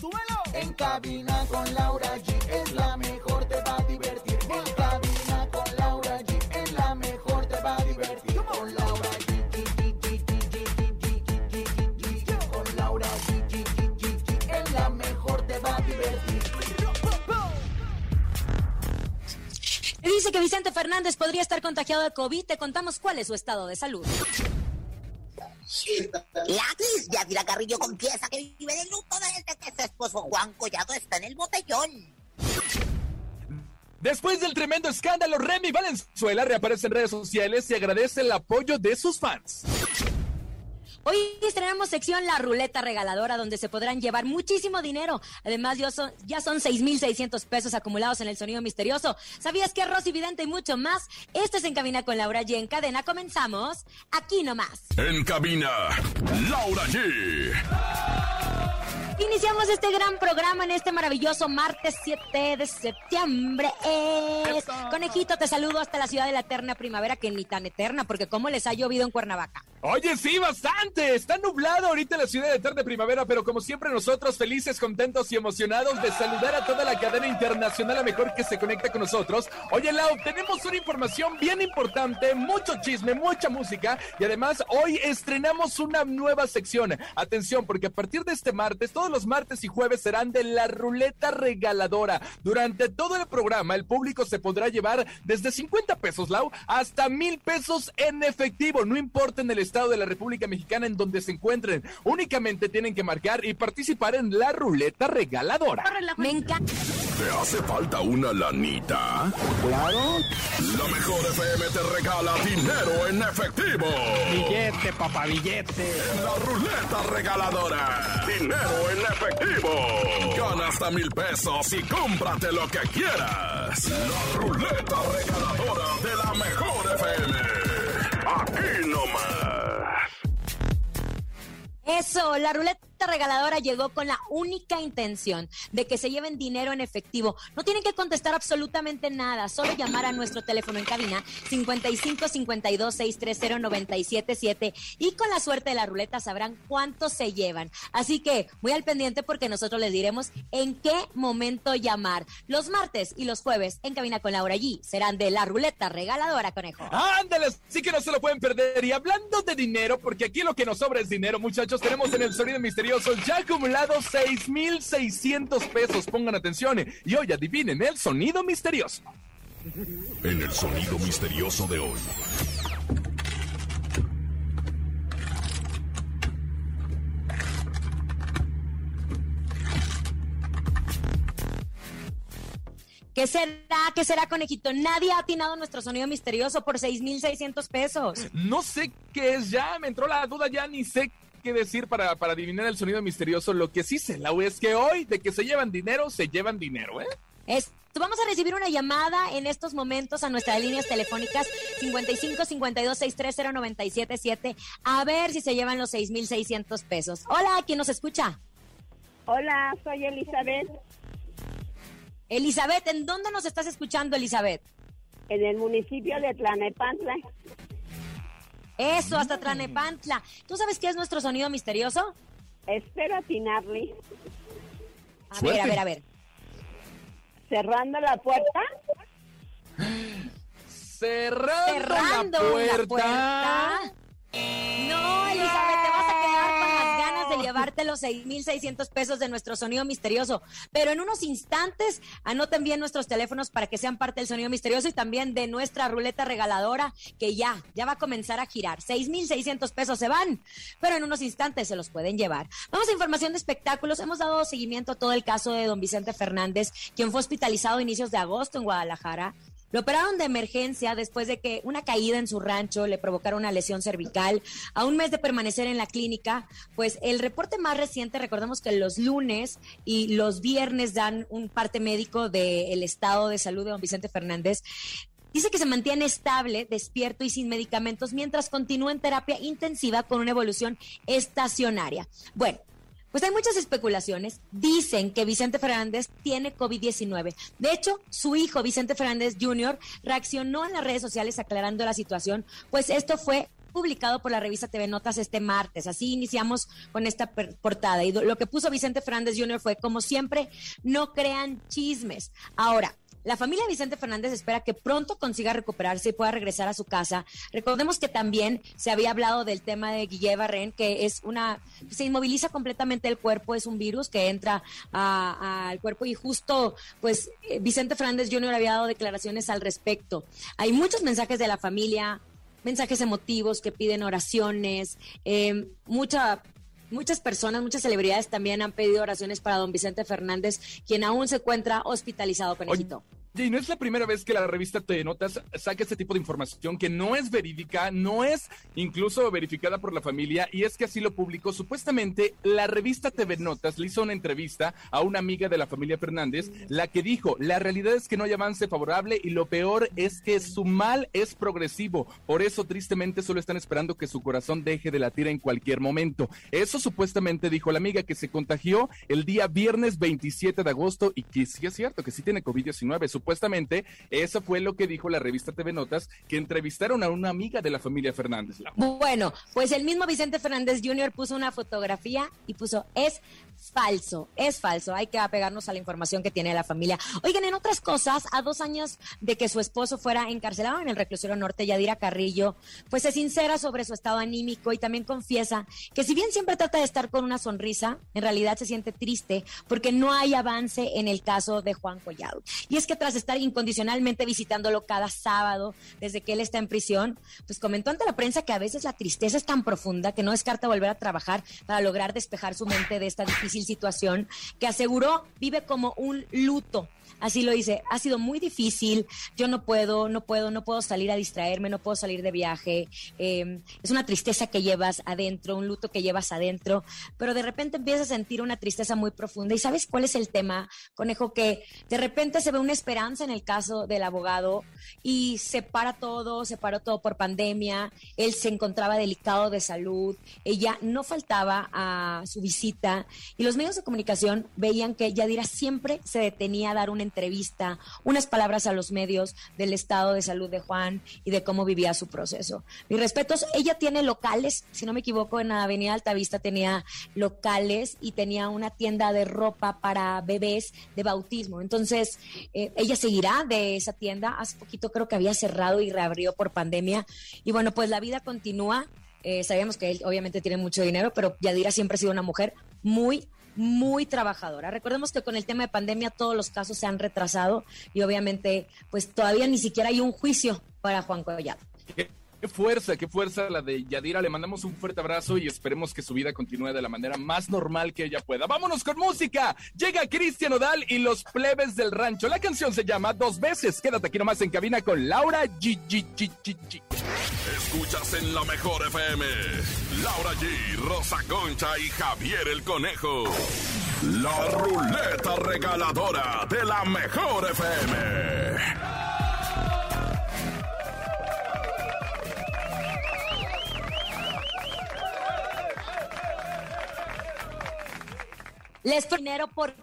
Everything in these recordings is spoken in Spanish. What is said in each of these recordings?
¡Súbelo! En cabina con Laura G es la mejor, te va a divertir. En cabina con Laura G es la mejor, te va a divertir. Con Laura G. Con Laura G. Es la mejor, te va a divertir. Dice que Vicente Fernández podría estar contagiado de COVID. Te contamos cuál es su estado de salud. La actriz Yadira Carrillo confiesa que vive de luto desde que su esposo Juan Collado está en el botellón. Después del tremendo escándalo, Remy Valenzuela reaparece en redes sociales y agradece el apoyo de sus fans. Hoy estrenamos sección La Ruleta Regaladora, donde se podrán llevar muchísimo dinero. Además, ya son, ya son 6,600 pesos acumulados en el sonido misterioso. ¿Sabías que Rosy Vidente y mucho más? Esto es En Cabina con Laura G. En cadena comenzamos aquí nomás. En cabina, Laura G. Iniciamos este gran programa en este maravilloso martes 7 de septiembre. Es... Conejito, te saludo hasta la ciudad de la eterna primavera, que ni tan eterna, porque cómo les ha llovido en Cuernavaca. Oye, sí, bastante. Está nublado ahorita la ciudad de eterna primavera, pero como siempre nosotros felices, contentos y emocionados de saludar a toda la cadena internacional a mejor que se conecta con nosotros. Oye, Lau, tenemos una información bien importante, mucho chisme, mucha música y además hoy estrenamos una nueva sección. Atención, porque a partir de este martes, todos los martes y jueves serán de la ruleta regaladora. Durante todo el programa, el público se podrá llevar desde 50 pesos, Lau, hasta mil pesos en efectivo. No importa en el estado de la República Mexicana en donde se encuentren. Únicamente tienen que marcar y participar en la ruleta regaladora. Me encanta. ¿Te hace falta una lanita? Claro. La mejor FM te regala dinero en efectivo. Billete, papá, billete. La ruleta regaladora. Dinero en efectivo. Gana hasta mil pesos y cómprate lo que quieras. La ruleta regaladora de la mejor FM. Aquí nomás. Eso, la ruleta regaladora llegó con la única intención de que se lleven dinero en efectivo. No tienen que contestar absolutamente nada, solo llamar a nuestro teléfono en cabina 55 52 630 977 y con la suerte de la ruleta sabrán cuánto se llevan. Así que muy al pendiente porque nosotros les diremos en qué momento llamar. Los martes y los jueves en cabina con Laura G serán de la ruleta regaladora, conejo. Ándale, sí que no se lo pueden perder. Y hablando de dinero, porque aquí lo que nos sobra es dinero, muchachos, tenemos en el sonido misterioso ya acumulados 6,600 pesos. Pongan atención y hoy adivinen el sonido misterioso. En el sonido misterioso de hoy. ¿Qué será? ¿Qué será, conejito? Nadie ha atinado nuestro sonido misterioso por 6,600 pesos. No sé qué es ya, me entró la duda, ya ni sé qué decir para, para adivinar el sonido misterioso. Lo que sí sé, Lau, es que hoy de que se llevan dinero, se llevan dinero, ¿eh? Es, vamos a recibir una llamada en estos momentos a nuestras líneas telefónicas 55 52 630 977 a ver si se llevan los 6,600 pesos. Hola, ¿quién nos escucha? Hola, soy Elizabeth, Elizabeth, ¿en dónde nos estás escuchando, Elizabeth? en el municipio de Tlanepantla. Eso, hasta Tlanepantla. ¿Tú sabes qué es nuestro sonido misterioso? Espero atinarle. A Suerte. ver, a ver, a ver. Cerrando la puerta, Cerrando, Cerrando la puerta. la puerta. No, Elizabeth, te vas a quedar con las ganas de llevarte los 6,600 pesos de nuestro sonido misterioso. Pero en unos instantes, anoten bien nuestros teléfonos para que sean parte del sonido misterioso y también de nuestra ruleta regaladora, que ya, ya va a comenzar a girar. 6,600 pesos se van, pero en unos instantes se los pueden llevar. Vamos a información de espectáculos. Hemos dado seguimiento a todo el caso de don Vicente Fernández, quien fue hospitalizado a inicios de agosto en Guadalajara Lo operaron de emergencia después de que una caída en su rancho le provocara una lesión cervical. A un mes de permanecer en la clínica, pues el reporte más reciente, recordemos que los lunes y los viernes dan un parte médico del estado de salud de don Vicente Fernández. Dice que se mantiene estable, despierto y sin medicamentos mientras continúa en terapia intensiva con una evolución estacionaria. Bueno, pues hay muchas especulaciones. Dicen que Vicente Fernández tiene COVID-19. De hecho, su hijo Vicente Fernández Jr. reaccionó en las redes sociales aclarando la situación, pues esto fue publicado por la revista TV Notas este martes. Así iniciamos con esta portada. Y lo que puso Vicente Fernández Jr. fue, como siempre, no crean chismes. Ahora, la familia Vicente Fernández espera que pronto consiga recuperarse y pueda regresar a su casa. Recordemos que también se había hablado del tema de Guille Barren, que es una, se inmoviliza completamente el cuerpo, es un virus que entra al cuerpo y justo, pues, eh, Vicente Fernández Jr. había dado declaraciones al respecto. Hay muchos mensajes de la familia, mensajes emotivos que piden oraciones, eh, mucha Muchas personas, muchas celebridades también han pedido oraciones para don Vicente Fernández, quien aún se encuentra hospitalizado, con Conejito. Y no es la primera vez que la revista Te Notas saca este tipo de información que no es verídica, no es incluso verificada por la familia, y es que así lo publicó. Supuestamente, la revista TV Notas le hizo una entrevista a una amiga de la familia Fernández, la que dijo: La realidad es que no hay avance favorable y lo peor es que su mal es progresivo. Por eso, tristemente, solo están esperando que su corazón deje de latir en cualquier momento. Eso supuestamente dijo la amiga que se contagió el día viernes 27 de agosto y que sí es cierto que sí tiene COVID-19 supuestamente eso fue lo que dijo la revista TV Notas, que entrevistaron a una amiga de la familia Fernández. Bueno, pues el mismo Vicente Fernández Jr. puso una fotografía y puso, es falso, es falso, hay que apegarnos a la información que tiene la familia. Oigan, en otras cosas, a dos años de que su esposo fuera encarcelado en el reclusorio norte, Yadira Carrillo, pues se sincera sobre su estado anímico y también confiesa que si bien siempre trata de estar con una sonrisa, en realidad se siente triste porque no hay avance en el caso de Juan Collado. Y es que tras estar incondicionalmente visitándolo cada sábado desde que él está en prisión, pues comentó ante la prensa que a veces la tristeza es tan profunda que no descarta volver a trabajar para lograr despejar su mente de esta difícil situación, que aseguró vive como un luto Así lo dice, ha sido muy difícil, yo no puedo, no puedo, no puedo salir a distraerme, no puedo salir de viaje, em, es una tristeza que llevas adentro, un luto que llevas adentro, pero de repente empiezas a sentir una tristeza muy profunda. ¿Y sabes cuál es el tema, conejo? Que de repente se ve una esperanza en el caso del abogado y se para todo, se paró todo por pandemia, él se encontraba delicado de salud, ella no faltaba a su visita y los medios de comunicación veían que Yadira siempre se detenía a dar un entrevista, unas palabras a los medios del estado de salud de Juan y de cómo vivía su proceso. Mis respetos, ella tiene locales, si no me equivoco, en la Avenida Altavista tenía locales y tenía una tienda de ropa para bebés de bautismo. Entonces, eh, ella seguirá de esa tienda. Hace poquito creo que había cerrado y reabrió por pandemia. Y bueno, pues la vida continúa. Eh, sabemos que él obviamente tiene mucho dinero, pero Yadira siempre ha sido una mujer muy, muy trabajadora. Recordemos que con el tema de pandemia todos los casos se han retrasado y obviamente pues todavía ni siquiera hay un juicio para Juan Collado. Qué fuerza, qué fuerza la de Yadira. Le mandamos un fuerte abrazo y esperemos que su vida continúe de la manera más normal que ella pueda. Vámonos con música. Llega Cristian Odal y los plebes del rancho. La canción se llama Dos veces. Quédate aquí nomás en cabina con Laura G. G, G, G Escuchas en la mejor FM. Laura G, Rosa Concha y Javier el Conejo. La ruleta regaladora de la mejor FM. Les dinero por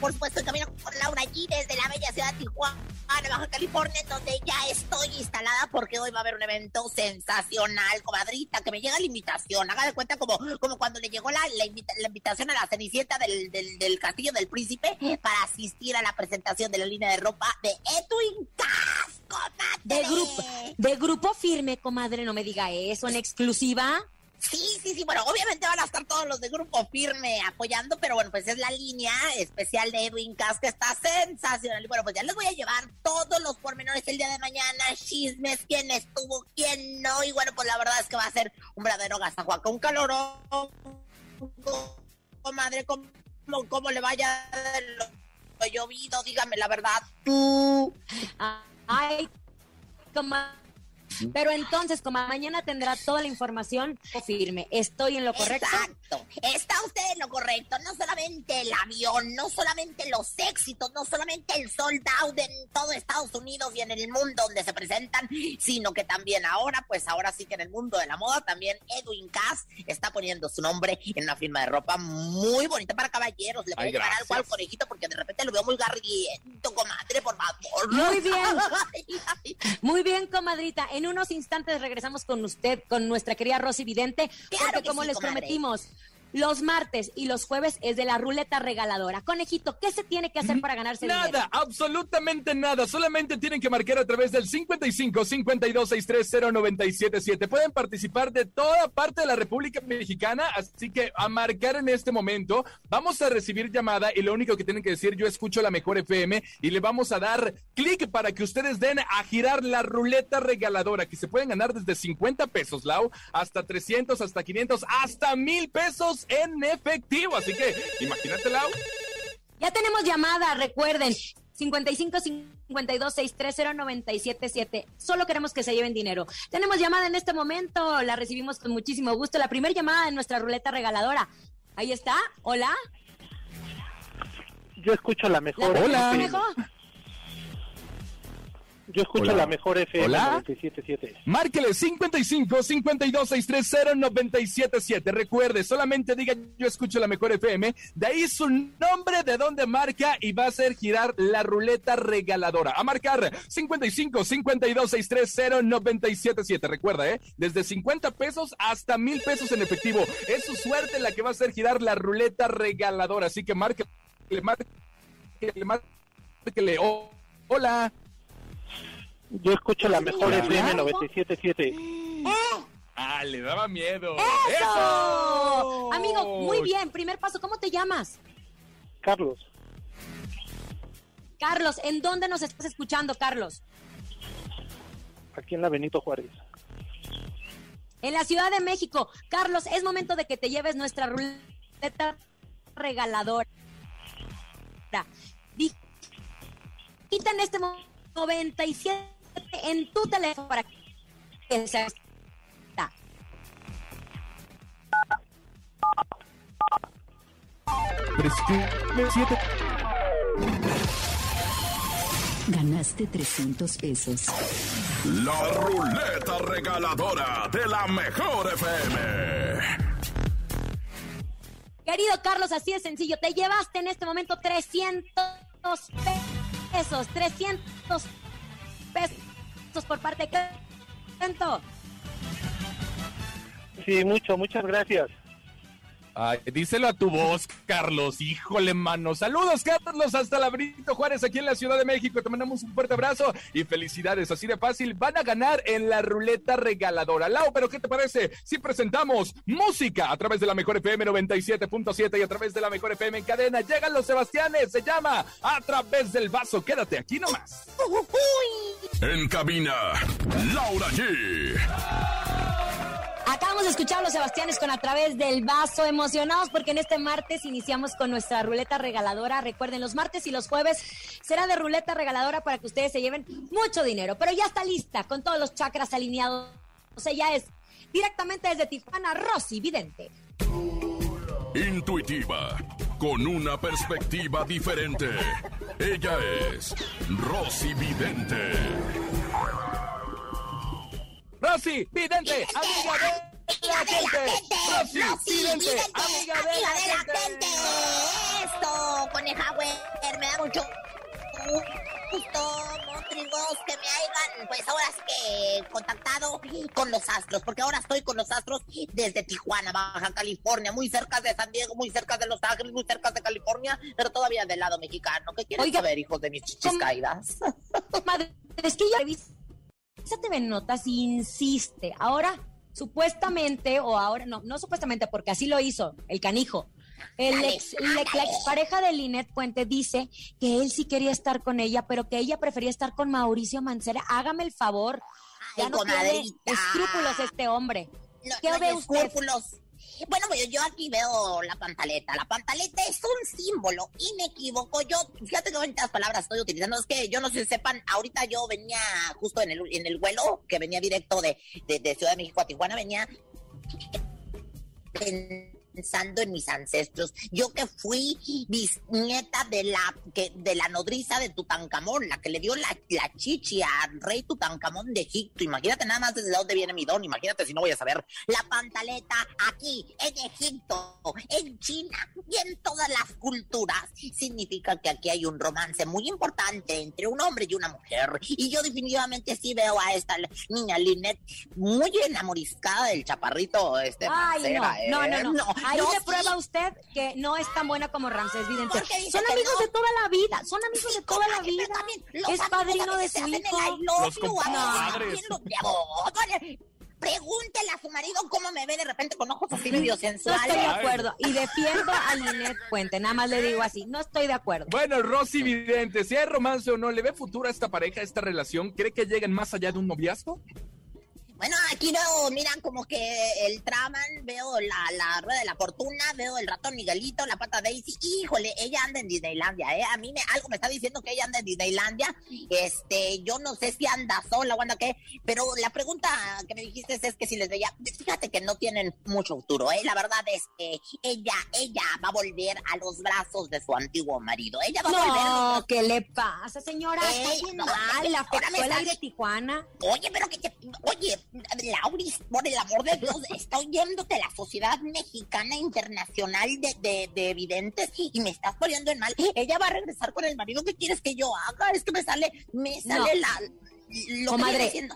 por supuesto, el camino por Laura allí desde la bella ciudad de Tijuana, Baja California, en donde ya estoy instalada porque hoy va a haber un evento sensacional, comadrita, que me llega la invitación. Haga de cuenta como, como cuando le llegó la, la, invitación a la cenicienta del, del, Castillo del Príncipe para asistir a la presentación de la línea de ropa de Edwin Cass, De grupo, de grupo firme, comadre, no me diga eso, en exclusiva. Sí, sí, sí, bueno, obviamente van a estar todos los de Grupo Firme apoyando, pero bueno, pues es la línea especial de Edwin Cass que está sensacional. Y bueno, pues ya les voy a llevar todos los pormenores el día de mañana, chismes, quién estuvo, quién no. Y bueno, pues la verdad es que va a ser un verdadero gazajuaca, un calorón. Comadre, ¿cómo, cómo le vaya de lo llovido? Dígame la verdad, tú. Ay, comadre. Pero entonces, como mañana tendrá toda la información firme, ¿estoy en lo correcto? Exacto, está usted en lo correcto. No solamente el avión, no solamente los éxitos, no solamente el sold out en todo Estados Unidos y en el mundo donde se presentan, sino que también ahora, pues ahora sí que en el mundo de la moda, también Edwin Cass está poniendo su nombre en una firma de ropa muy bonita para caballeros. Le voy a llevar algo al conejito porque de repente lo veo muy garriento, comadre, por favor. Muy bien. muy bien, comadrita. En unos instantes regresamos con usted, con nuestra querida Rosy Vidente, porque como les prometimos, los martes y los jueves es de la ruleta regaladora. Conejito, ¿qué se tiene que hacer para ganarse nada, dinero? Nada, absolutamente nada. Solamente tienen que marcar a través del 55 52 630 977. Pueden participar de toda parte de la República Mexicana, así que a marcar en este momento. Vamos a recibir llamada y lo único que tienen que decir, yo escucho la mejor FM y le vamos a dar clic para que ustedes den a girar la ruleta regaladora, que se pueden ganar desde 50 pesos, Lau, hasta 300, hasta 500, hasta mil pesos en efectivo. Así que imagínate, Lau. Ya tenemos llamada, recuerden. 55 52 630 977. Solo queremos que se lleven dinero. Tenemos llamada en este momento, la recibimos con muchísimo gusto. La primera llamada de nuestra ruleta regaladora. Ahí está. Hola. Yo escucho la mejor. Hola. Yo escucho la mejor FM Hola. 977. Márquele 55 52 630 977. Recuerde, solamente diga yo escucho la mejor FM. De ahí su nombre, de dónde marca y va a hacer girar la ruleta regaladora. A marcar 55 52 630 977. Recuerda, ¿eh? Desde 50 pesos hasta mil pesos en efectivo. Es su suerte la que va a hacer girar la ruleta regaladora. Así que márquele, márquele, márquele. Oh, hola. Yo escucho la mejor FM 977. Ah, le daba miedo. ¡Eso! ¡Eso! Amigo, muy bien. Primer paso, ¿cómo te llamas? Carlos, Carlos, ¿en dónde nos estás escuchando, Carlos? aquí en la Benito Juárez. En la Ciudad de México. Carlos, es momento de que te lleves nuestra ruleta regaladora. Quita en este momento 97 en tu teléfono para que se siete. Ganaste 300 pesos. La ruleta regaladora de la mejor FM. Querido Carlos, así de sencillo. Te llevaste en este momento 300 pesos. 300 pesos por parte de Canto. Sí, mucho, muchas gracias. Ay, díselo a tu voz, Carlos. Híjole, mano. Saludos, Carlos, hasta la Benito Juárez, aquí en la Ciudad de México. Te mandamos un fuerte abrazo y felicidades. Así de fácil, van a ganar en la ruleta regaladora. Lau, pero ¿qué te parece si presentamos música a través de la Mejor FM 97.7 y a través de la Mejor FM en cadena? Llegan los Sebastianes, se llama A través del vaso. Quédate aquí nomás. En cabina, Laura G. Acabamos de escuchar a los Sebastianes con a través del vaso, emocionados porque en este martes iniciamos con nuestra ruleta regaladora. Recuerden, los martes y los jueves será de ruleta regaladora para que ustedes se lleven mucho dinero. Pero ya está lista con todos los chakras alineados. Ella es directamente desde Tijuana, Rosy Vidente. Intuitiva, con una perspectiva diferente. Ella es Rosy Vidente. Rosy, vidente, amiga de la gente. Rosy, vidente, amiga de la gente. Esto, coneja, güey, me da mucho gusto, montrigos, que me hayan, pues ahora sí que contactado con los astros, porque ahora estoy con los astros desde Tijuana, Baja California, muy cerca de San Diego, muy cerca de Los Ángeles, muy cerca de California, pero todavía del lado mexicano. ¿Qué quieren Oiga, saber, hijos de mis chichis ¿cómo? caídas? Madre, es que ya revisa TV Notas insiste. Ahora supuestamente, o ahora, no, no supuestamente, porque así lo hizo el canijo. El ex, la, expareja de Linet Puente dice que él sí quería estar con ella, pero que ella prefería estar con Mauricio Mancera. Hágame el favor. Ya Ay, no tiene escrúpulos este hombre. No, ¿Qué no ve usted? escrúpulos. Bueno, pues yo aquí veo la pantaleta. La pantaleta es un símbolo inequívoco. Yo, fíjate que bonitas palabras estoy utilizando. Es que yo no sé si sepan, ahorita yo venía justo en el, en el vuelo que venía directo de, de, de Ciudad de México a Tijuana, venía pensando en mis ancestros. Yo que fui bisnieta de la que de la nodriza de Tutankamón, la que le dio la, la chichi al rey Tutankamón de Egipto. Imagínate nada más desde dónde viene mi don. Imagínate si no voy a saber. La pantaleta aquí, en Egipto, en China y en todas las culturas. Significa que aquí hay un romance muy importante entre un hombre y una mujer. Y yo definitivamente sí veo a esta niña Linet muy enamoriscada del chaparrito este Ay, Mancera, no, ¿eh? no, no, no. Ahí no, le sí. prueba usted que no es tan buena como Ramsés Vidente. Son amigos no. de toda la vida, son amigos Sí, de toda la vida. también Es padrino a de su hijo. Los a compadres. Pregúntele a su marido cómo me ve de repente con ojos así medio No estoy de sensuales. acuerdo. Y defiendo a Linet Puente. Nada más le digo así. No estoy de acuerdo. Bueno, Rosy Vidente, si hay romance o no, ¿le ve futuro a esta pareja, a esta relación? ¿Cree que lleguen más allá de un noviazgo? Bueno, aquí veo, miran como que el traman, veo la, la rueda de la fortuna, veo el ratón Miguelito, la pata Daisy. Híjole, ella anda en Disneylandia, ¿eh? A mí me, algo me está diciendo que ella anda en Disneylandia. Este, yo no sé si anda sola o anda qué, pero la pregunta que me dijiste es que si les veía, fíjate que no tienen mucho futuro, ¿eh? La verdad es que ella, ella va a volver a los brazos de su antiguo marido. Ella va a volver a los No, ¿qué le pasa, señora? Está Ey, bien no, mal. La afectó el aire de Tijuana. Oye, pero que. Oye, Lauris, por el amor de Dios, está oyéndote la Sociedad Mexicana Internacional de, de, de Videntes y me estás poniendo en mal. Ella va a regresar con el marido. ¿Qué quieres que yo haga? Es que me sale, me sale No. la... Lo Comadre. que. Mm.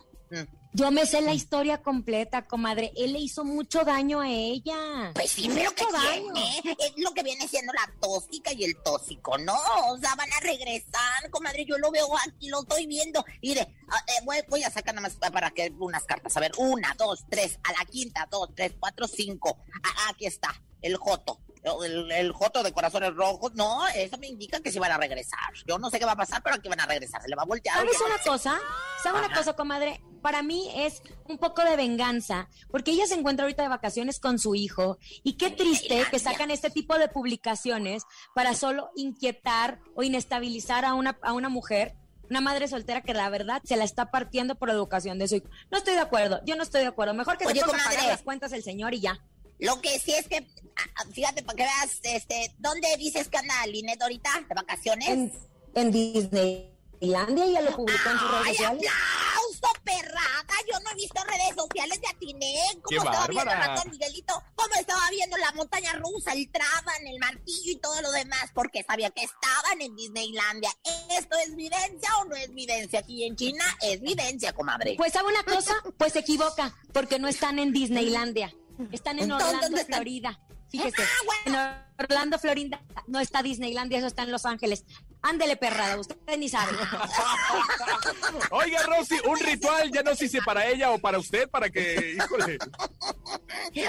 Yo me sé la historia completa, comadre. Él le hizo mucho daño a ella. Pues sí, pero ¿qué Mucho daño. tiene? Es lo que viene siendo la tóxica y el tóxico, ¿no? O sea, van a regresar, comadre. Yo lo veo aquí, lo estoy viendo. Mire, ah, eh, voy, voy a sacar nada más para que unas cartas. A ver, una, dos, tres, a la quinta, dos, tres, cuatro, cinco. Ah, aquí está, el Joto. El, el Joto de corazones rojos. No, eso me indica que sí van a regresar. Yo no sé qué va a pasar, pero aquí van a regresar. Se le va a voltear. ¿Sabes una cosa? ¿Sabes una cosa, comadre? Para mí es un poco de venganza, porque ella se encuentra ahorita de vacaciones con su hijo y qué triste que sacan este tipo de publicaciones para solo inquietar o inestabilizar a una, a una mujer, una madre soltera que la verdad se la está partiendo por educación de su hijo. No estoy de acuerdo, yo no estoy de acuerdo. Mejor que Oye, se ponga a pagar las cuentas el señor y ya. Lo que sí es que, ah, ah, fíjate, para que veas, este, ¿dónde dices que anda Linet ahorita? ¿De vacaciones? En, en Disneylandia ella lo publicó en sus redes ¡Ay, sociales. aplauso, perrada! Yo no he visto redes sociales de Atiné. ¿Cómo ¡Qué estaba viendo bárbara! el ratón Miguelito? ¿Cómo estaba viendo la montaña rusa, el traban, el martillo y todo lo demás? Porque sabía que estaban en Disneylandia. ¿Esto es vivencia o no es vivencia? Aquí en China es vivencia, comadre. Pues sabe una cosa, pues se equivoca, porque no están en Disneylandia, están en Entonces, Orlando, ¿dónde están? Florida. Fíjese, Ah, bueno. en Orlando, Florida, no está Disneylandia, eso está en Los Ángeles. Ándele, perrada, usted ni sabe. Oiga, Rosy, un ritual, ya no sé si para ella o para usted, para que, híjole.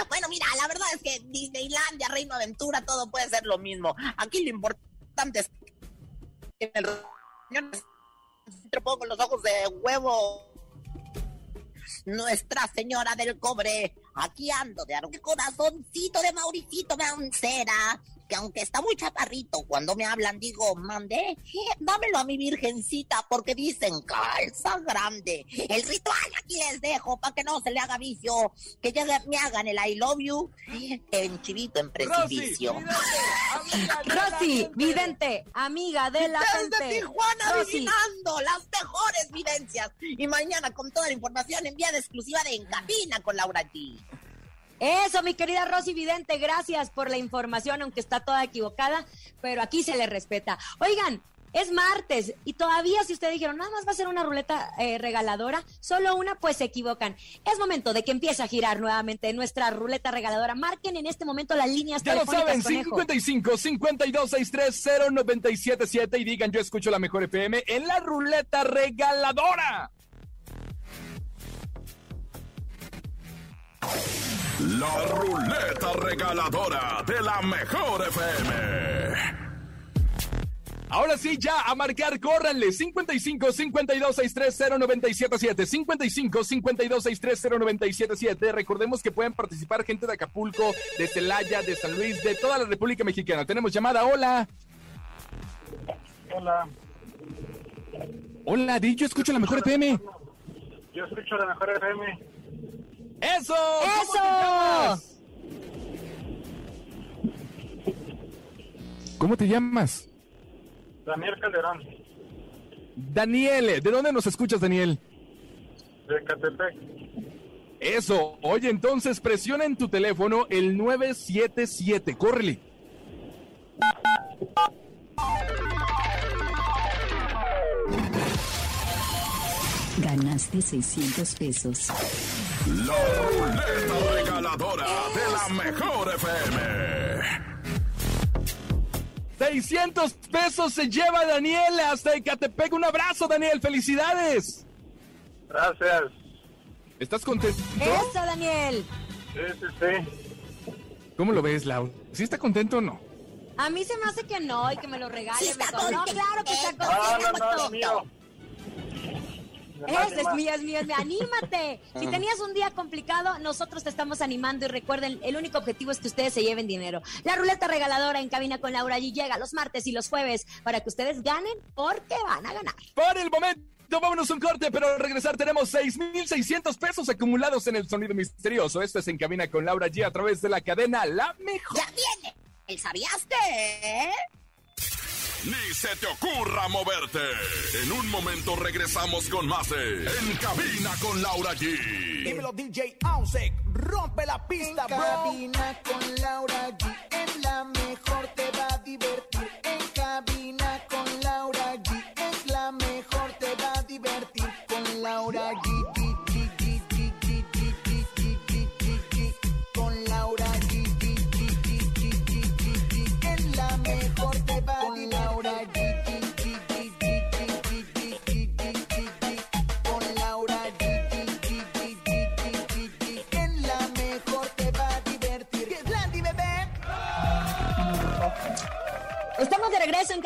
Bueno, mira, la verdad es que Disneylandia, Reino Aventura, todo puede ser lo mismo. Aquí lo importante es que en el te pongo los ojos de huevo. Nuestra Señora del Cobre, aquí ando de arco. Corazoncito de Mauricito Mancera, que aunque está muy chaparrito, cuando me hablan digo, mande, dámelo a mi virgencita, porque dicen calza grande. El ritual aquí les dejo, para que no se le haga vicio, que ya me hagan el I love you en chivito, en Rosy, precipicio. Vidente, amiga de la Rosy, gente. vidente, amiga de la Desde gente. Tijuana Rosy, adivinando las mejores vivencias. Y mañana con toda la información enviada exclusiva de En Cabina con Laura G. Eso, mi querida Rosy Vidente, gracias por la información, aunque está toda equivocada, pero aquí se le respeta. Oigan, es martes y todavía si ustedes dijeron, nada más va a ser una ruleta eh, regaladora, solo una, pues se equivocan. Es momento de que empiece a girar nuevamente nuestra ruleta regaladora. Marquen en este momento las líneas Ya lo saben, conejo. 55 52 63 0977 y digan yo escucho la mejor FM en la ruleta regaladora. La ruleta regaladora de la mejor FM. Ahora sí, ya a marcar, córranle. 55 52 630 977 55 52 630 977 Recordemos que pueden participar gente de Acapulco, de Celaya, de San Luis, de toda la República Mexicana. Tenemos llamada. Hola. Hola, Hola, Di, yo escucho la mejor FM. yo escucho la mejor FM. ¡Eso! ¿Cómo ¡Eso! te llamas? ¿Cómo te llamas? Daniel Calderón, Daniel, ¿de dónde nos escuchas, Daniel? de Catepec. Eso, oye, entonces presiona en tu teléfono el 977, córrele. Ganaste 600 pesos. La ruleta regaladora de la mejor FM. 600 pesos se lleva Daniel hasta Ecatepec. Un abrazo, Daniel, felicidades. Gracias. ¿Estás contento? Eso, Daniel. Sí, sí, sí. ¿Cómo lo ves, Lau? ¿Sí está contento o no? A mí se me hace que no y que me lo regale Sí está mejor. No, contento. claro que está No, no, no, contento. lo mío. Ese es mío, es mío, es mío. Anímate. Si tenías un día complicado, nosotros te estamos animando y recuerden, el único objetivo es que ustedes se lleven dinero. La ruleta regaladora en cabina con Laura allí llega los martes y los jueves para que ustedes ganen porque van a ganar. Por el momento, vámonos un corte, pero al regresar tenemos 6,600 pesos acumulados en el sonido misterioso. Esto es En Cabina con Laura G a través de la cadena La Mejor. Ya viene. ¿El sabías que? Ni se te ocurra moverte. En un momento regresamos con más de En Cabina con Laura G. Dímelo DJ Ausek, rompe la pista, En bro. cabina con Laura G. En la mejor te va a divertir.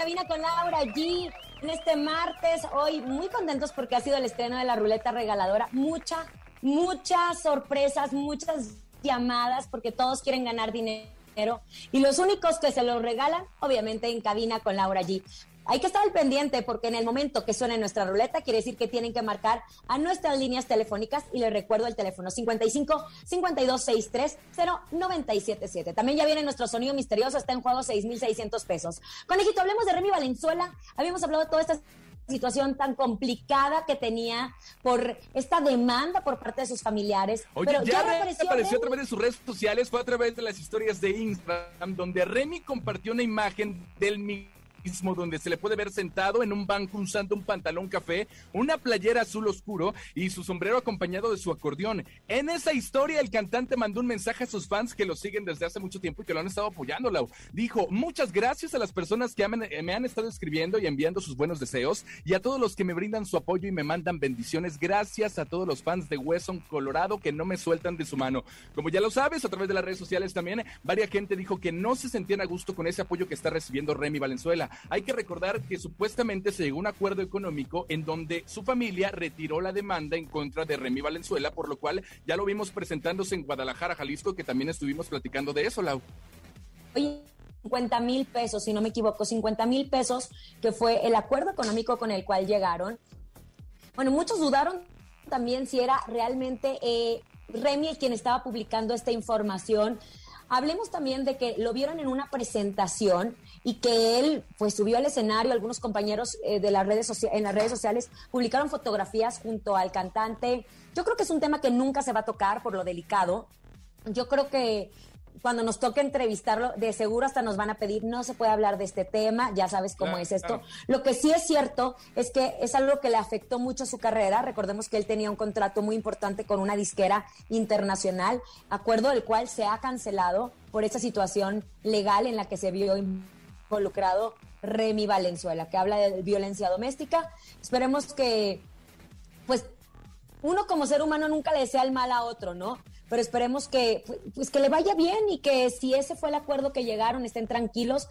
Cabina con Laura G. En este martes, hoy muy contentos porque ha sido el estreno de la ruleta regaladora. Mucha, muchas sorpresas, muchas llamadas porque todos quieren ganar dinero. Y los únicos que se lo regalan, obviamente, en cabina con Laura G. Hay que estar al pendiente porque en el momento que suene nuestra ruleta quiere decir que tienen que marcar a nuestras líneas telefónicas y les recuerdo el teléfono 55 52 63 0977. También ya viene nuestro sonido misterioso, está en juego 6600 pesos. Conejito, hablemos de Remy Valenzuela. Habíamos hablado de toda esta situación tan complicada que tenía por esta demanda por parte de sus familiares. Oye, pero ya, ya reapareció apareció a través de sus redes sociales, fue a través de las historias de Instagram, donde Remy compartió una imagen del donde se le puede ver sentado en un banco usando un pantalón café, una playera azul oscuro y su sombrero acompañado de su acordeón. En esa historia el cantante mandó un mensaje a sus fans que lo siguen desde hace mucho tiempo y que lo han estado apoyando, Lau. Dijo, muchas gracias a las personas que amen- me han estado escribiendo y enviando sus buenos deseos y a todos los que me brindan su apoyo y me mandan bendiciones. Gracias a todos los fans de Wesson Colorado que no me sueltan de su mano. Como ya lo sabes, a través de las redes sociales también, varias gente dijo que no se sentían a gusto con ese apoyo que está recibiendo Remy Valenzuela. Hay que recordar que supuestamente se llegó a un acuerdo económico en donde su familia retiró la demanda en contra de Remy Valenzuela, por lo cual ya lo vimos presentándose en Guadalajara, Jalisco, que también estuvimos platicando de eso, Lau. Oye, 50 mil pesos, si no me equivoco, 50 mil pesos, que fue el acuerdo económico con el cual llegaron. Bueno, muchos dudaron también si era realmente eh, Remy quien estaba publicando esta información. Hablemos también de que lo vieron en una presentación y que él pues subió al escenario, algunos compañeros eh, de las redes en las redes sociales publicaron fotografías junto al cantante. Yo creo que es un tema que nunca se va a tocar por lo delicado. Yo creo que cuando nos toque entrevistarlo, de seguro hasta nos van a pedir, no se puede hablar de este tema, ya sabes cómo Claro, es esto. claro. Lo que sí es cierto es que es algo que le afectó mucho su carrera. Recordemos que él tenía un contrato muy importante con una disquera internacional, acuerdo del cual se ha cancelado por esa situación legal en la que se vio involucrado Remy Valenzuela, que habla de violencia doméstica. Esperemos que, pues, uno como ser humano nunca le desea el mal a otro, ¿no? Pero esperemos que, pues, que le vaya bien y que si ese fue el acuerdo que llegaron, estén tranquilos.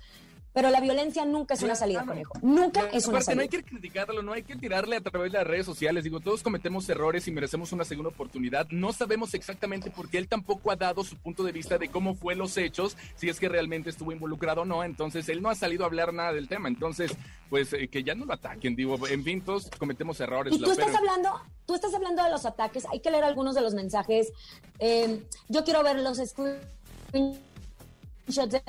Pero la violencia nunca es una salida, conejo. Nunca es una salida. no hay que criticarlo, no hay que tirarle a través de las redes sociales. Digo, todos cometemos errores y merecemos una segunda oportunidad. No sabemos exactamente por qué él tampoco ha dado su punto de vista de cómo fue los hechos, si es que realmente estuvo involucrado o no. Entonces, él no ha salido a hablar nada del tema. Entonces, pues eh, que ya no lo ataquen. Digo, en fin, todos cometemos errores. Y tú estás pero- hablando, tú estás hablando de los ataques. Hay que leer algunos de los mensajes. Eh, yo quiero ver los screenshots de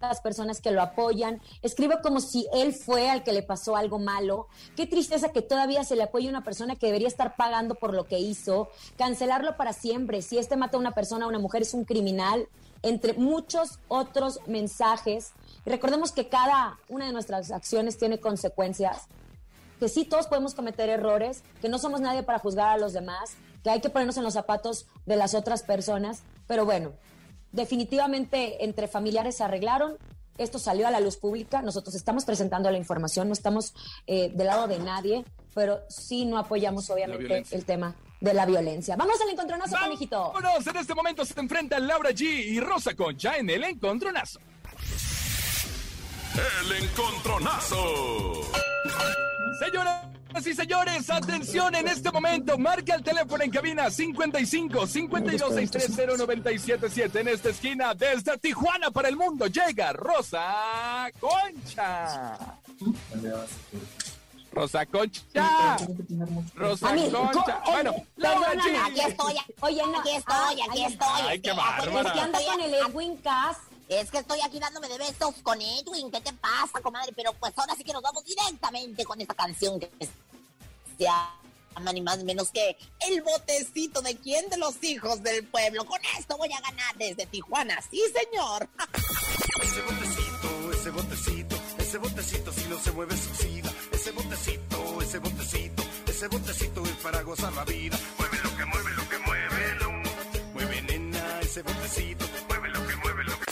las personas que lo apoyan. Escribe como si él fue al que le pasó algo malo. Qué tristeza que todavía se le apoye a una persona que debería estar pagando por lo que hizo. Cancelarlo para siempre. Si este mata a una persona, a una mujer, es un criminal. Entre muchos otros mensajes. Recordemos que cada una de nuestras acciones tiene consecuencias que sí todos podemos cometer errores, que no somos nadie para juzgar a los demás, que hay que ponernos en los zapatos de las otras personas, pero bueno, definitivamente entre familiares se arreglaron, esto salió a la luz pública, nosotros estamos presentando la información, no estamos eh, del lado de nadie, pero sí no apoyamos obviamente el tema de la violencia. Vamos al encontronazo, conejito. Vámonos, en este momento se enfrentan Laura G y Rosa Concha en el encontronazo. El encontronazo. Señoras y señores, atención en este momento. Marca el teléfono en cabina 55 52 630 977. En esta esquina, desde Tijuana para el mundo, llega Rosa Concha. Rosa Concha. Rosa mí, Concha. co- Bueno, perdóname, G. Aquí estoy, Oye, no, aquí estoy, aquí estoy. ay, qué este, bárbara. Es que anda con el Edwin Cass. Es que estoy aquí dándome de besos con Edwin. ¿Qué te pasa, comadre? Pero pues ahora sí que nos vamos directamente con esta canción que se llama ni más ni menos que El botecito de quién de los hijos del pueblo. Con esto voy a ganar desde Tijuana. Sí, señor. Ese botecito, ese botecito, ese botecito si no se mueve se oxida. Ese botecito, ese botecito, ese botecito es para gozar la vida. Mueve lo que mueve, lo que mueve, lo mueve nena, ese botecito, mueve lo que mueve, lo que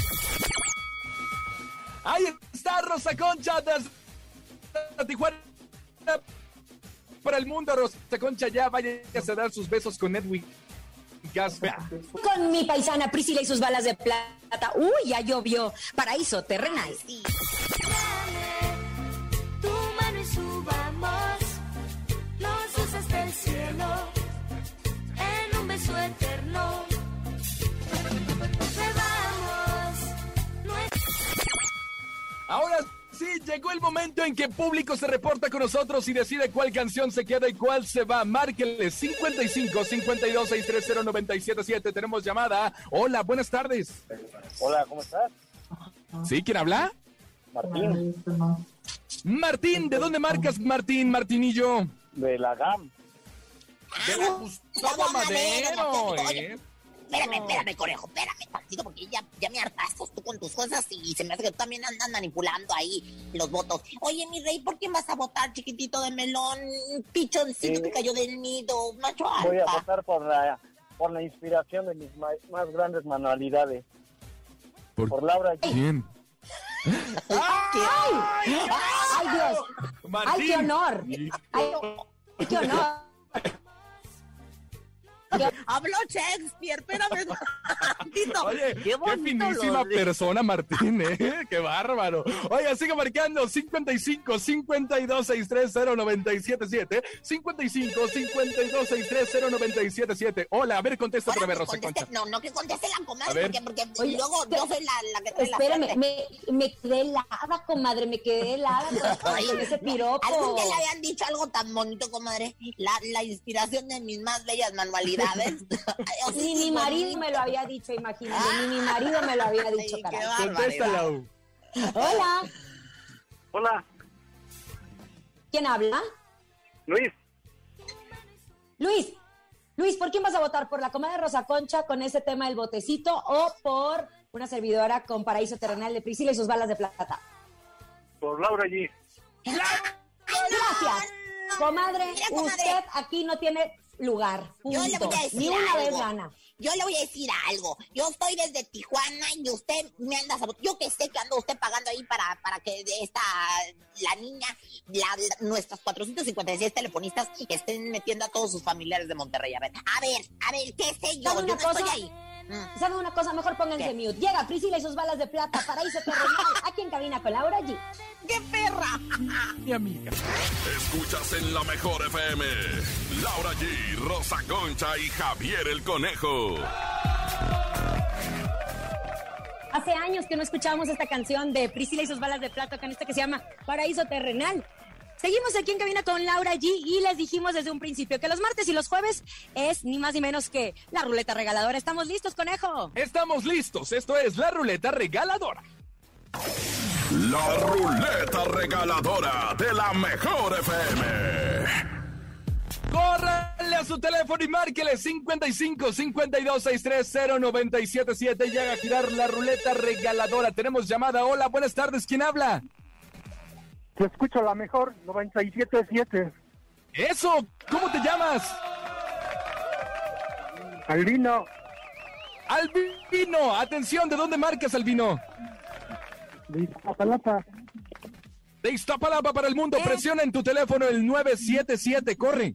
Ahí está Rosa Concha desde Tijuana para el mundo. Rosa Concha ya vaya a dar sus besos con Edwin Gasper. Con mi paisana Priscila y sus balas de plata. Uy, ya llovió. Paraíso terrenal. Sí. tu mano y subamos los dos hasta el cielo en un beso eterno. Ahora sí, llegó el momento en que público se reporta con nosotros y decide cuál canción se queda y cuál se va. Márquenle 55 52 630 977. Tenemos llamada. Hola, buenas tardes. Hola, ¿cómo estás? ¿Sí? ¿Quién habla? Martín, Martín, ¿de dónde marcas Martín, Martinillo? de la GAM. De la Gustavo Madero, ¿eh? Espérame, espérame, conejo, espérame tantito, porque ya, ya me hartaste tú con tus cosas y se me hace que tú también andas manipulando ahí los votos. Oye, mi rey, ¿por quién vas a votar, chiquitito de melón? Pichoncito que cayó del nido, macho Voy a alfa. votar por la, por la inspiración de mis ma- más grandes manualidades. ¿Por Por Laura G. quién? ¡Ay, Dios! ¡Ay, qué honor! ¡Ay, qué honor! Habló Shakespeare, espérame. Oye, qué finísima persona Martín, ¿eh? Qué bárbaro. Oye, sigue marcando 55 52 630 977 55 52 630 977 Hola, a ver, contesta otra vez, Ahora Rosa que conteste- Concha. No, no que conteste la comadre, porque, porque Oye, luego yo soy la, la que trae Espérame, me, me quedé helada, comadre, me quedé helada con, ese piropo. ¿Algún día le habían dicho algo tan bonito, comadre? La, la inspiración de mis más bellas manualidades. Ni mi marido me lo había dicho, imagínate, ni mi marido me lo había dicho, caray. Hola, Hola, ¿quién habla? Luis. Luis, Luis, ¿por quién vas a votar? ¿Por la comadre Rosa Concha con ese tema del botecito o por una servidora con paraíso terrenal de Priscila y sus balas de plata? Por Laura G. Gracias. Comadre, Mira, comadre. usted aquí no tiene lugar. Yo le voy a decir Ni una algo. vez gana. yo le voy a decir algo. Yo estoy desde Tijuana y usted me anda Yo que sé que anda usted pagando ahí para, para que esta, la niña, la- la- nuestras 456 telefonistas estén metiendo a todos sus familiares de Monterrey. A ver, a ver, a ver, qué sé yo. ¿Sabe Yo no estoy ahí. Mm. ¿Sabe una cosa? Mejor pónganse ¿Qué? mute. Llega Priscila y sus balas de plata, paraíso terrenal, aquí en cabina con Laura G. ¡Qué perra! Mi amiga. Escuchas en la mejor FM. Laura G, Rosa Concha y Javier el Conejo. Hace años que no escuchábamos esta canción de Priscila y sus balas de plata, con esta que se llama Paraíso Terrenal. Seguimos aquí en cabina con Laura G y les dijimos desde un principio que los martes y los jueves es ni más ni menos que la ruleta regaladora. ¿Estamos listos, conejo? Estamos listos. Esto es la ruleta regaladora. La ruleta regaladora de la mejor FM. Córranle a su teléfono y márquele 55 52 630 977 y haga girar la ruleta regaladora. Tenemos llamada. Hola, buenas tardes. ¿Quién habla? Te escucho la mejor, 97.7. Eso, ¿cómo te llamas? Albino, Albino. Atención, ¿de dónde marcas, Albino? de Iztapalapa. De Iztapalapa para el mundo. Presiona en tu teléfono el 977. Corre.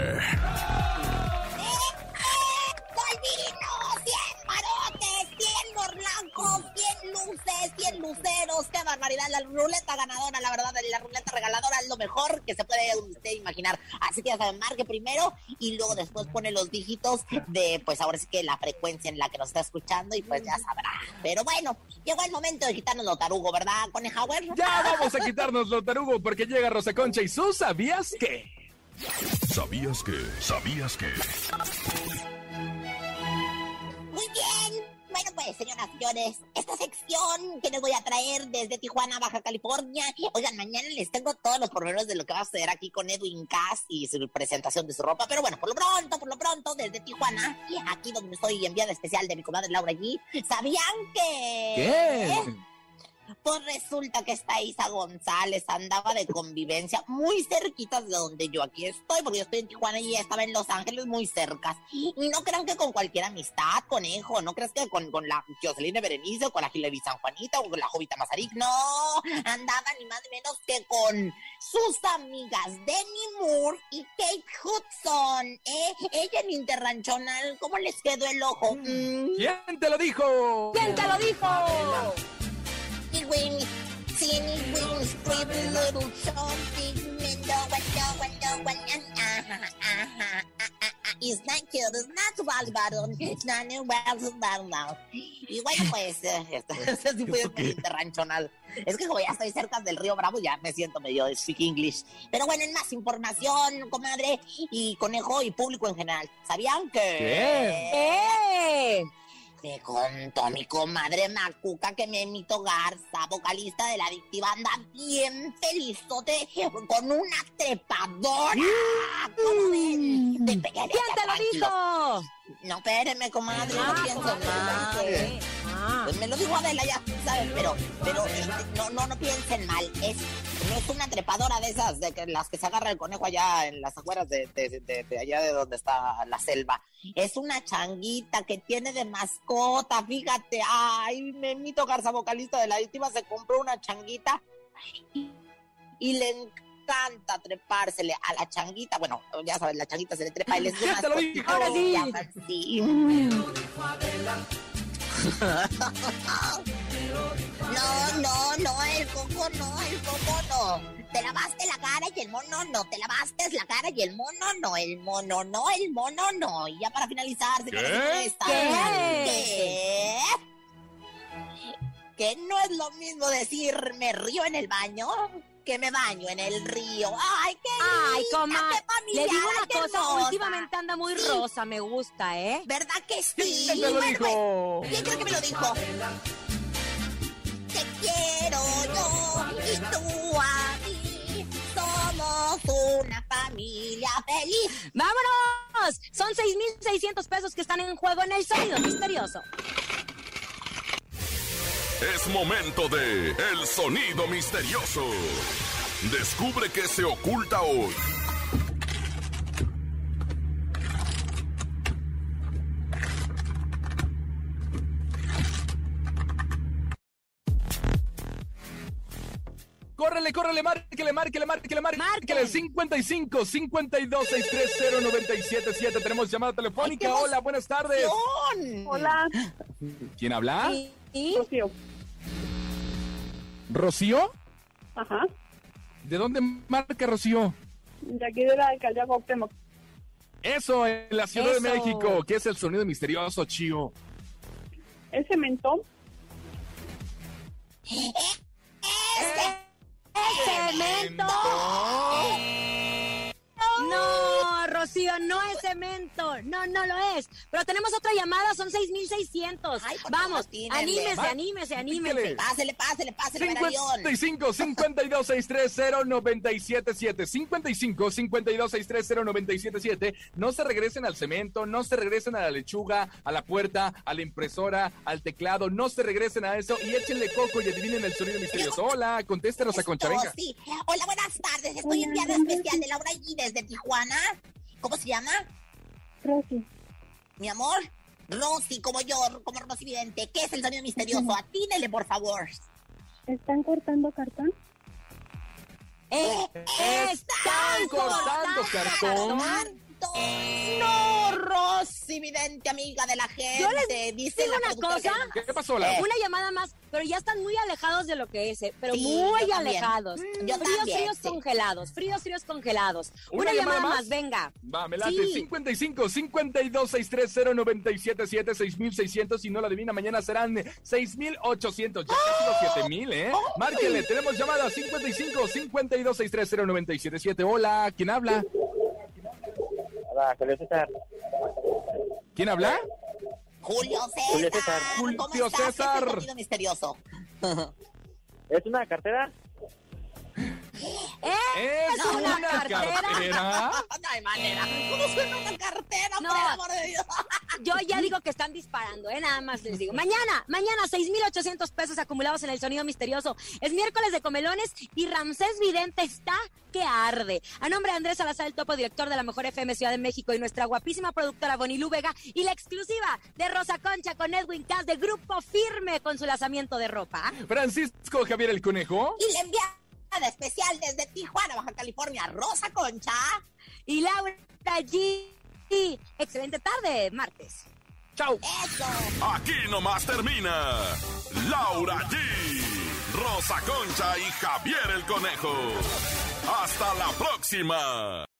Imaginar. Así que ya saben, marque primero y luego después pone los dígitos de, pues ahora sí que la frecuencia en la que nos está escuchando y pues ya sabrá. Pero bueno, llegó el momento de quitarnos lo tarugo, ¿verdad, Conejauer? Ya vamos a quitarnos lo tarugo porque llega Rosa Concha y su ¿sabías qué? ¿Sabías que? ¿Sabías que? Muy bien. Bueno, pues, señoras y señores, esta sección que les voy a traer desde Tijuana, Baja California. Oigan, mañana les tengo todos los pormenores de lo que va a suceder aquí con Edwin Cass y su presentación de su ropa. Pero bueno, por lo pronto, por lo pronto, desde Tijuana, aquí donde estoy enviada especial de mi comadre Laura allí, ¿sabían que... ¿Qué? Pues resulta que esta Isa González andaba de convivencia muy cerquitas de donde yo aquí estoy, porque yo estoy en Tijuana y ella estaba en Los Ángeles muy cerca. Y no crean que con cualquier amistad, conejo, no creas que con, con la Jocelyn Berenice o con la Hilary San Juanita o con la Jovita Mazarik, no, andaba ni más ni menos que con sus amigas Demi Moore y Kate Hudson, ¿eh? Ella en Interranchonal, ¿cómo les quedó el ojo? Mm. ¿Quién te lo dijo? ¿Quién te lo dijo? Weeny, teeny weeny, pretty little something. No one, no one, no one, and ah, ah, ah, ah, ah, ah. It's not cute, it's not bad, it's not new, well, it's bad now. Y bueno, pues, eh, esto esto sí fue de ranchonal. Es que como ya estoy cerca del río Bravo, ya me siento medio de speak English. Pero bueno, en más información, comadre, y conejo y público en general. ¿Sabían que...? ¡Eh! Me contó mi comadre Macuca que Memito Garza, vocalista de la adictiva, anda bien felizote con una trepadora. ¿Cómo ven? De- de- ¿Quién te lo dijo? No, espérenme, comadre, Ah, no comadre, mal. ¿qué? Ah. Pues me lo dijo Adela, ya saben, pero, pero este, no, no, no piensen mal. Es, no es una trepadora de esas, de que las que se agarra el conejo allá en las afueras de, de, de- de allá de donde está la selva. Es una changuita que tiene de mascota, fíjate. Ay, Memito Garza, vocalista de la adictiva, se compró una changuita y le encanta trepársele a la changuita. Bueno, ya saben, la changuita se le trepa y les. Ahora sí. No, no, no, el coco no, el coco no. Te lavaste la cara y el mono no. Te lavaste la cara y el mono no. El mono no, el mono no. Y ya para finalizar, señores, ¿Qué? señores, ¿sabían que... que no es lo mismo decir me río en el baño que me baño en el río. ¡Ay, qué Ay, linda, coma. qué Le digo una qué cosa, hermosa! últimamente anda muy Sí. rosa, me gusta, ¿eh? ¿Verdad que sí? ¿Quién te lo Bueno, dijo? pues, ¿Quién creo que me lo dijo? Te quiero yo y tú a mí. Somos familia feliz. ¡Vámonos! Son 6,600 pesos que están en juego en el sonido misterioso. Es momento de El Sonido Misterioso. Descubre qué se oculta hoy. Córrele, córrele, márquele, márquele, márquele, márquele. 55 52 630 977. Tenemos llamada telefónica. Hola, buenas tardes. Hola. ¿Quién habla? ¿Y? Rocío. ¿Rocío? Ajá. ¿De dónde marca Rocío? De aquí de la alcaldía Cuauhtémoc. Eso, en la Ciudad Eso. de México. ¿Qué es el sonido misterioso, Chío? ¿Es cemento? ¡Cemento! No, Rocío, no es cemento. No, no lo es. Pero tenemos otra llamada, son 6,600. Ay, por Vamos, favor, tínenle. anímese, Va. anímese, anímese. Pásele, pásele, pásele, medallón. 55 52 630 977 55 52 630 977 No se regresen al cemento, no se regresen a la lechuga, a la puerta, a la impresora, al teclado, no se regresen a eso y échenle coco y adivinen el sonido misterioso. Hola, contéstenos a Concha, venga. Sí. Hola, buenas tardes. Estoy en viernes especial de Laura G desde Tijuana. ¿Cómo se llama? Rosy. Mi amor. Rosy, como yo, como Rosy Vidente. ¿Qué es el sonido misterioso? Atínele, por favor. ¿Están cortando cartón? Eh, Están cortando cartón. No, Rosy Vidente, amiga de la gente. Yo les dice digo la una cosa. que- ¿Qué pasó, Laura? Una llamada más, pero ya están muy alejados de lo que es, eh, pero Sí, muy yo alejados. Mm, yo fríos, también, fríos sí. congelados, fríos, fríos congelados. ¿Una Una, llamada llamada más? más, venga. Va, me late. Sí. 55 52 630 977 6600 Si no la adivina, mañana serán 6800. Ya casi los 7000, ¿eh? Márquele, tenemos llamada 55 52 630 977 Hola, ¿quién habla? Julio César. ¿Quién habla? Julio Julio César. César. ¿Cómo Julio estás? ¿Qué es César. misterioso? ¿Es una cartera? ¿Es ¿Es una, una cartera? cartera? No hay manera. ¿Cómo suena una cartera, No. por el amor de Dios? Yo ya digo que están disparando, ¿eh? Nada más les digo. Mañana, mañana, 6,800 pesos acumulados en el sonido misterioso. Es miércoles de comelones y Ramsés Vidente está que arde. A nombre de Andrés Salazar, el topo director de la Mejor FM Ciudad de México y nuestra guapísima productora Bonilú Vega y la exclusiva de Rosa Concha con Edwin Cass de Grupo Firme con su lanzamiento de ropa. Francisco Javier el Conejo. Y la enviada especial desde Tijuana, Baja California, Rosa Concha. Y Laura G. Excelente tarde, martes. Chau. Eso. Aquí nomás termina Laura G, Rosa Concha y Javier el Conejo. Hasta la próxima.